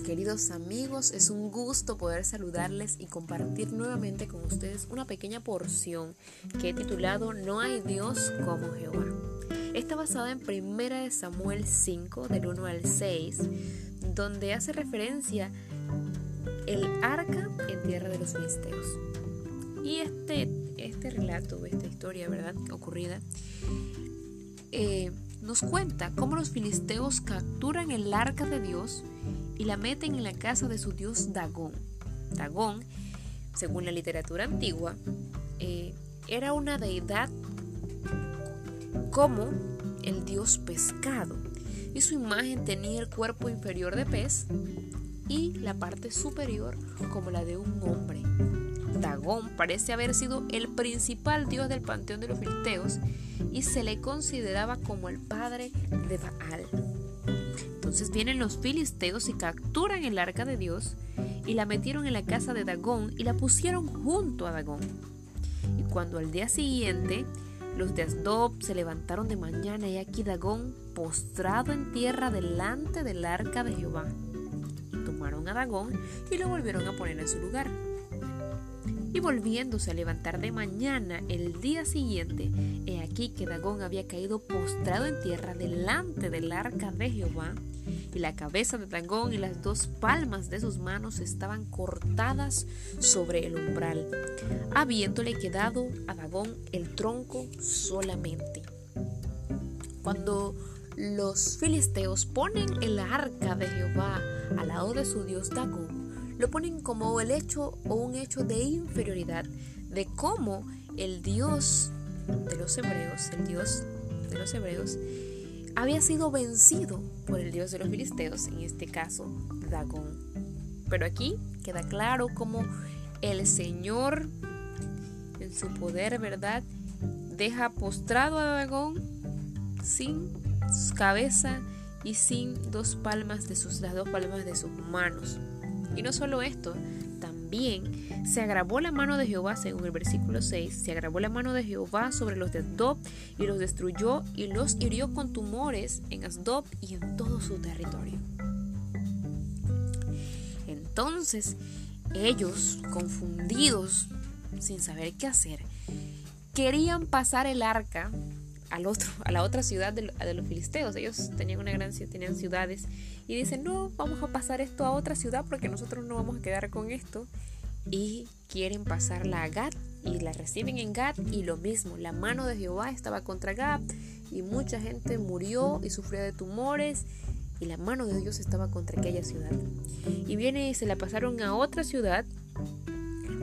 queridos amigos, es un gusto poder saludarles y compartir nuevamente con ustedes una pequeña porción que he titulado No hay Dios como Jehová. Está basada en 1 Samuel 5 del 1 al 6, donde hace referencia el arca en tierra de los filisteos. Y este, este relato, esta historia, ¿verdad? Ocurrida, eh, nos cuenta cómo los filisteos capturan el arca de Dios y la meten en la casa de su dios Dagón. Dagón, según la literatura antigua, eh, era una deidad como el dios pescado y su imagen tenía el cuerpo inferior de pez y la parte superior como la de un hombre. Dagón parece haber sido el principal dios del panteón de los filisteos y se le consideraba como el padre de Baal. Entonces vienen los filisteos y capturan el arca de Dios y la metieron en la casa de Dagón y la pusieron junto a Dagón. Y cuando al día siguiente los de Asdob se levantaron de mañana y aquí Dagón postrado en tierra delante del arca de Jehová. Y tomaron a Dagón y lo volvieron a poner en su lugar. Y volviéndose a levantar de mañana el día siguiente, he aquí que Dagón había caído postrado en tierra delante del arca de Jehová, y la cabeza de Dagón y las dos palmas de sus manos estaban cortadas sobre el umbral, habiéndole quedado a Dagón el tronco solamente. Cuando los filisteos ponen el arca de Jehová al lado de su dios Dagón, lo ponen como el hecho o un hecho de inferioridad de cómo el Dios de los hebreos, el Dios de los hebreos, había sido vencido por el Dios de los filisteos, en este caso Dagón. Pero aquí queda claro cómo el Señor, en su poder, ¿verdad?, deja postrado a Dagón sin cabeza y sin dos palmas de sus, las dos palmas de sus manos. Y no solo esto, también se agravó la mano de Jehová, según el versículo 6, se agravó la mano de Jehová sobre los de Asdob y los destruyó y los hirió con tumores en Asdob y en todo su territorio. Entonces, ellos, confundidos, sin saber qué hacer, querían pasar el arca al otro, a la otra ciudad de, los filisteos. Ellos tenían una gran tenían ciudades y dicen, no, vamos a pasar esto a otra ciudad porque nosotros no vamos a quedar con esto. Y quieren pasarla a Gad y la reciben en Gad y lo mismo, la mano de Jehová estaba contra Gad y mucha gente murió y sufría de tumores y la mano de Dios estaba contra aquella ciudad. Y viene y se la pasaron a otra ciudad,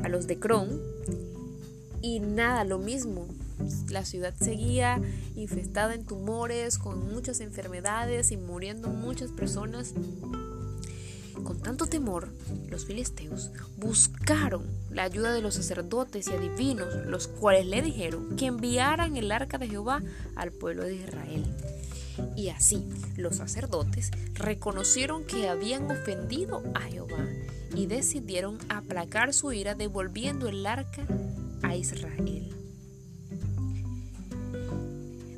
a los de Cron, y nada, lo mismo, la ciudad seguía infestada en tumores, con muchas enfermedades y muriendo muchas personas. Con tanto temor, los filisteos buscaron la ayuda de los sacerdotes y adivinos, los cuales le dijeron que enviaran el arca de Jehová al pueblo de Israel. Y así los sacerdotes reconocieron que habían ofendido a Jehová y decidieron aplacar su ira devolviendo el arca a Israel.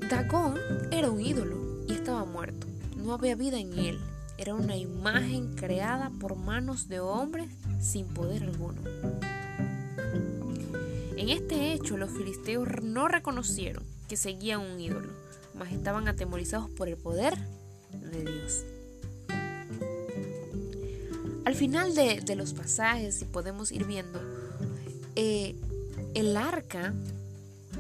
Dagón era un ídolo y estaba muerto. No había vida en él. Era una imagen creada por manos de hombres sin poder alguno. En este hecho los filisteos no reconocieron que seguían un ídolo, mas estaban atemorizados por el poder de Dios. Al final de, los pasajes, si podemos ir viendo, eh, el arca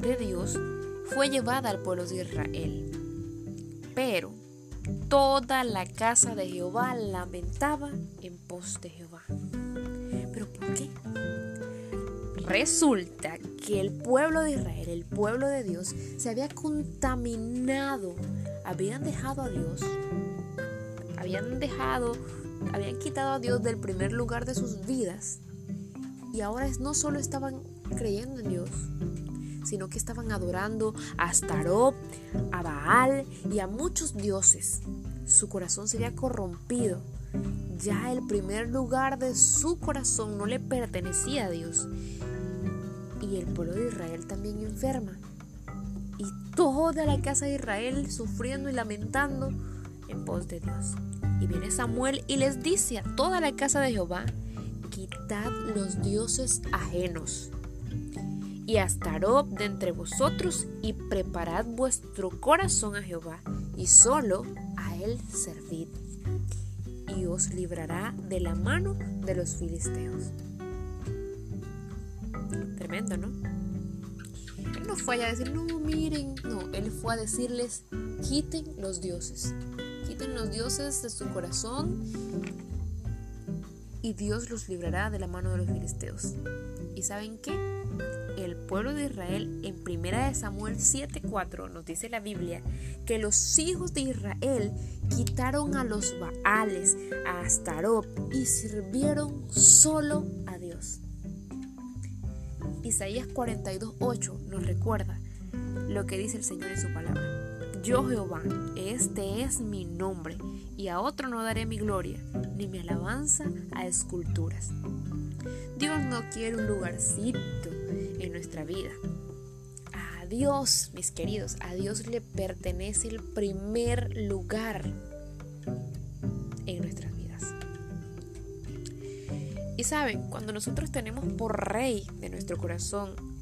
de Dios fue llevada al pueblo de Israel. Pero toda la casa de Jehová lamentaba en pos de Jehová. ¿Pero por qué? Resulta que el pueblo de Israel, el pueblo de Dios, se había contaminado. Habían dejado a Dios. Habían dejado, habían quitado a Dios del primer lugar de sus vidas. Y ahora no solo estaban creyendo en Dios, sino que estaban adorando a Astarot, a Baal y a muchos dioses. Su corazón se había corrompido. Ya el primer lugar de su corazón no le pertenecía a Dios. Y el pueblo de Israel también enferma. Y toda la casa de Israel sufriendo y lamentando en pos de Dios. Y viene Samuel y les dice a toda la casa de Jehová, quitad los dioses ajenos y Astaroth de entre vosotros y preparad vuestro corazón a Jehová y solo a él servid y os librará de la mano de los filisteos. Tremendo, ¿no? Él no fue a decir, no, miren, no, él fue a decirles, quiten los dioses, quiten los dioses de su corazón y Dios los librará de la mano de los filisteos. ¿Y saben qué? El pueblo de Israel en 1 Samuel 7:4 nos dice la Biblia que los hijos de Israel quitaron a los Baales, a Astarot y sirvieron solo a Dios. Isaías 42:8 nos recuerda lo que dice el Señor en su palabra. Yo Jehová, este es mi nombre, y a otro no daré mi gloria, ni mi alabanza a esculturas. Dios no quiere un lugarcito en nuestra vida. A Dios, mis queridos, a Dios le pertenece el primer lugar en nuestras vidas. Y saben, cuando nosotros tenemos por rey de nuestro corazón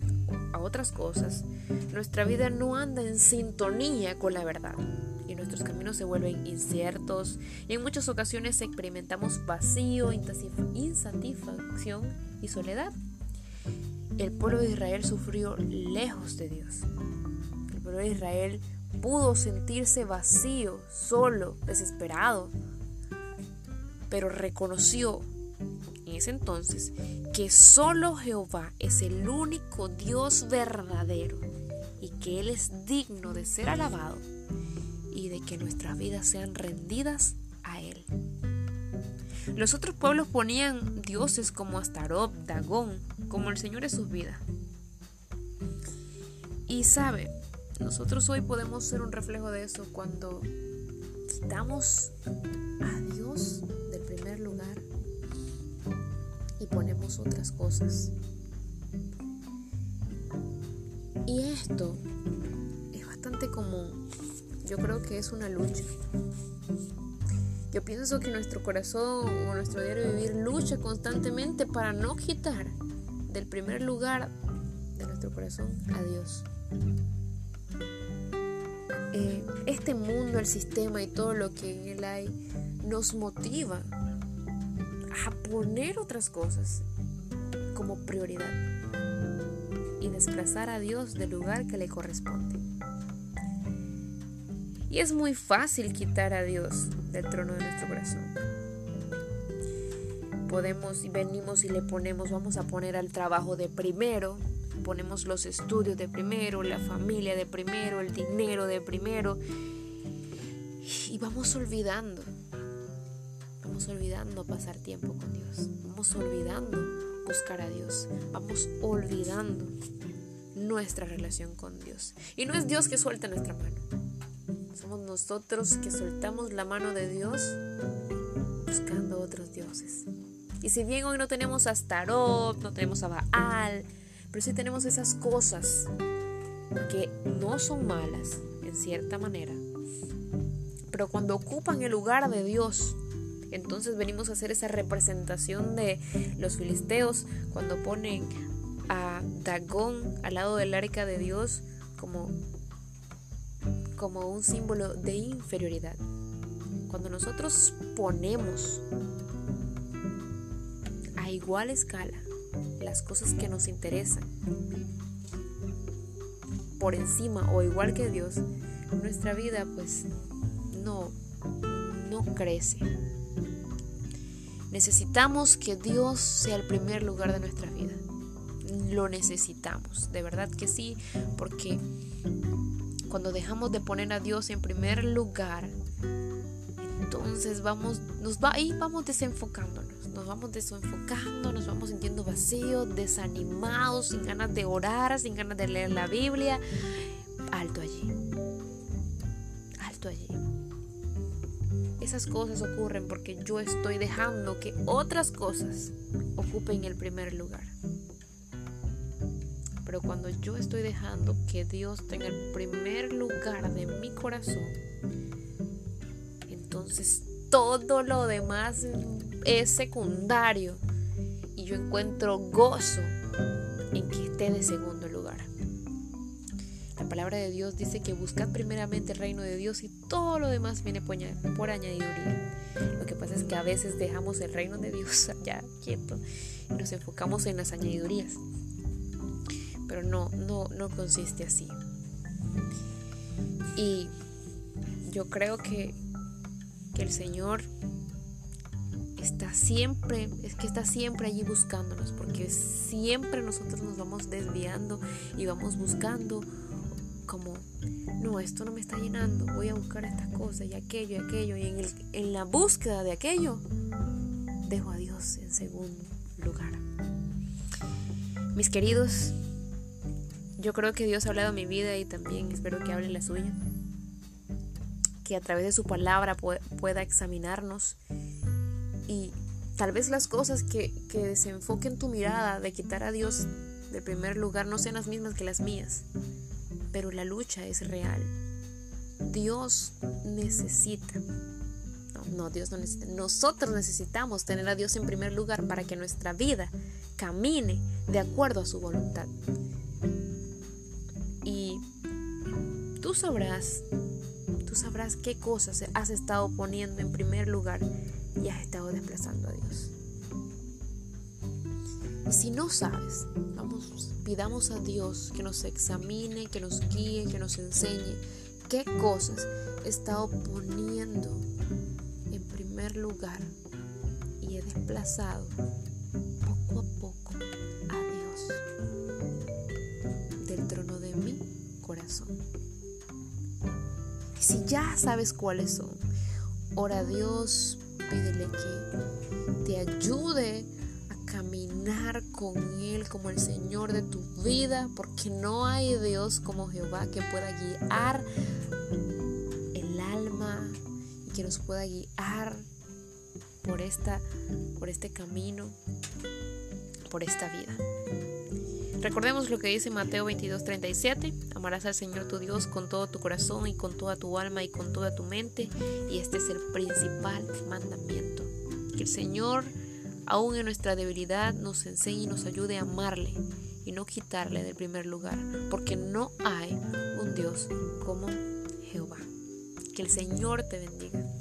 a otras cosas, nuestra vida no anda en sintonía con la verdad y nuestros caminos se vuelven inciertos y en muchas ocasiones experimentamos vacío, insatisfacción y soledad. El pueblo de Israel sufrió lejos de Dios. El pueblo de Israel pudo sentirse vacío, solo, desesperado, pero reconoció en ese entonces que solo Jehová es el único Dios verdadero y que Él es digno de ser alabado y de que nuestras vidas sean rendidas a Él. Los otros pueblos ponían dioses como Astaroth, Dagón, como el Señor de sus vidas. Y sabe, nosotros hoy podemos ser un reflejo de eso cuando quitamos a Dios ponemos otras cosas. Y esto es bastante común yo creo que es una lucha. Yo pienso que nuestro corazón o nuestro diario vivir lucha constantemente para no quitar del primer lugar de nuestro corazón a Dios. Eh, este mundo, el sistema y todo lo que en él hay nos motiva a poner otras cosas como prioridad y desplazar a Dios del lugar que le corresponde. Y es muy fácil quitar a Dios del trono de nuestro corazón. Podemos y venimos y le ponemos, vamos a poner al trabajo de primero, ponemos los estudios de primero, la familia de primero, el dinero de primero. Y vamos olvidando, vamos olvidando pasar tiempo con Dios, vamos olvidando buscar a Dios, vamos olvidando nuestra relación con Dios. Y no es Dios que suelta nuestra mano somos nosotros que soltamos la mano de Dios buscando otros dioses. Y si bien hoy no tenemos a Starot, no tenemos a Baal, pero sí tenemos esas cosas que no son malas en cierta manera, pero cuando ocupan el lugar de Dios, entonces venimos a hacer esa representación de los filisteos cuando ponen a Dagón al lado del arca de Dios como como un símbolo de inferioridad. Cuando nosotros ponemos a igual escala las cosas que nos interesan por encima o igual que Dios, nuestra vida pues no no crece. Necesitamos que Dios sea el primer lugar de nuestra vida. Lo necesitamos, de verdad que sí, porque cuando dejamos de poner a Dios en primer lugar, entonces vamos, nos va vamos desenfocándonos, nos vamos desenfocando, nos vamos sintiendo vacíos, desanimados, sin ganas de orar, sin ganas de leer la Biblia. Alto allí. Alto allí. Esas cosas ocurren porque yo estoy dejando que otras cosas ocupen el primer lugar. Pero cuando yo estoy dejando que Dios tenga el primer lugar de mi corazón, entonces todo lo demás es secundario. Y yo encuentro gozo en que esté de segundo palabra de Dios dice que buscad primeramente el reino de Dios y todo lo demás viene por añadiduría. Lo que pasa es que a veces dejamos el reino de Dios allá quieto y nos enfocamos en las añadidurías. Pero no, no, no consiste así. Y yo creo que, que el Señor está siempre, es que está siempre allí buscándonos, porque siempre nosotros nos vamos desviando y vamos buscando como, no, esto no me está llenando, voy a buscar estas cosas y aquello y aquello, y en, el, en la búsqueda de aquello, dejo a Dios en segundo lugar. Mis queridos, yo creo que Dios ha hablado mi vida y también espero que hable la suya. Que a través de su palabra pueda examinarnos y tal vez las cosas que, que desenfoquen tu mirada de quitar a Dios de primer lugar no sean las mismas que las mías, pero la lucha es real. Dios necesita, no, no, Dios no necesita, nosotros necesitamos tener a Dios en primer lugar para que nuestra vida camine de acuerdo a su voluntad. Y tú sabrás, tú sabrás qué cosas has estado poniendo en primer lugar y has estado desplazando a Dios. Si no sabes, pidamos a Dios que nos examine, que nos guíe, que nos enseñe qué cosas he estado poniendo en primer lugar y he desplazado poco a poco a Dios del trono de mi corazón. Y si ya sabes cuáles son, ora a Dios pídele que te ayude caminar con Él como el Señor de tu vida, porque no hay Dios como Jehová que pueda guiar el alma y que nos pueda guiar por, esta, por este camino, por esta vida. Recordemos lo que dice Mateo 22:37, amarás al Señor tu Dios con todo tu corazón y con toda tu alma y con toda tu mente, y este es el principal mandamiento. Que el Señor, aún en nuestra debilidad, nos enseñe y nos ayude a amarle y no quitarle del primer lugar, porque no hay un Dios como Jehová. Que el Señor te bendiga.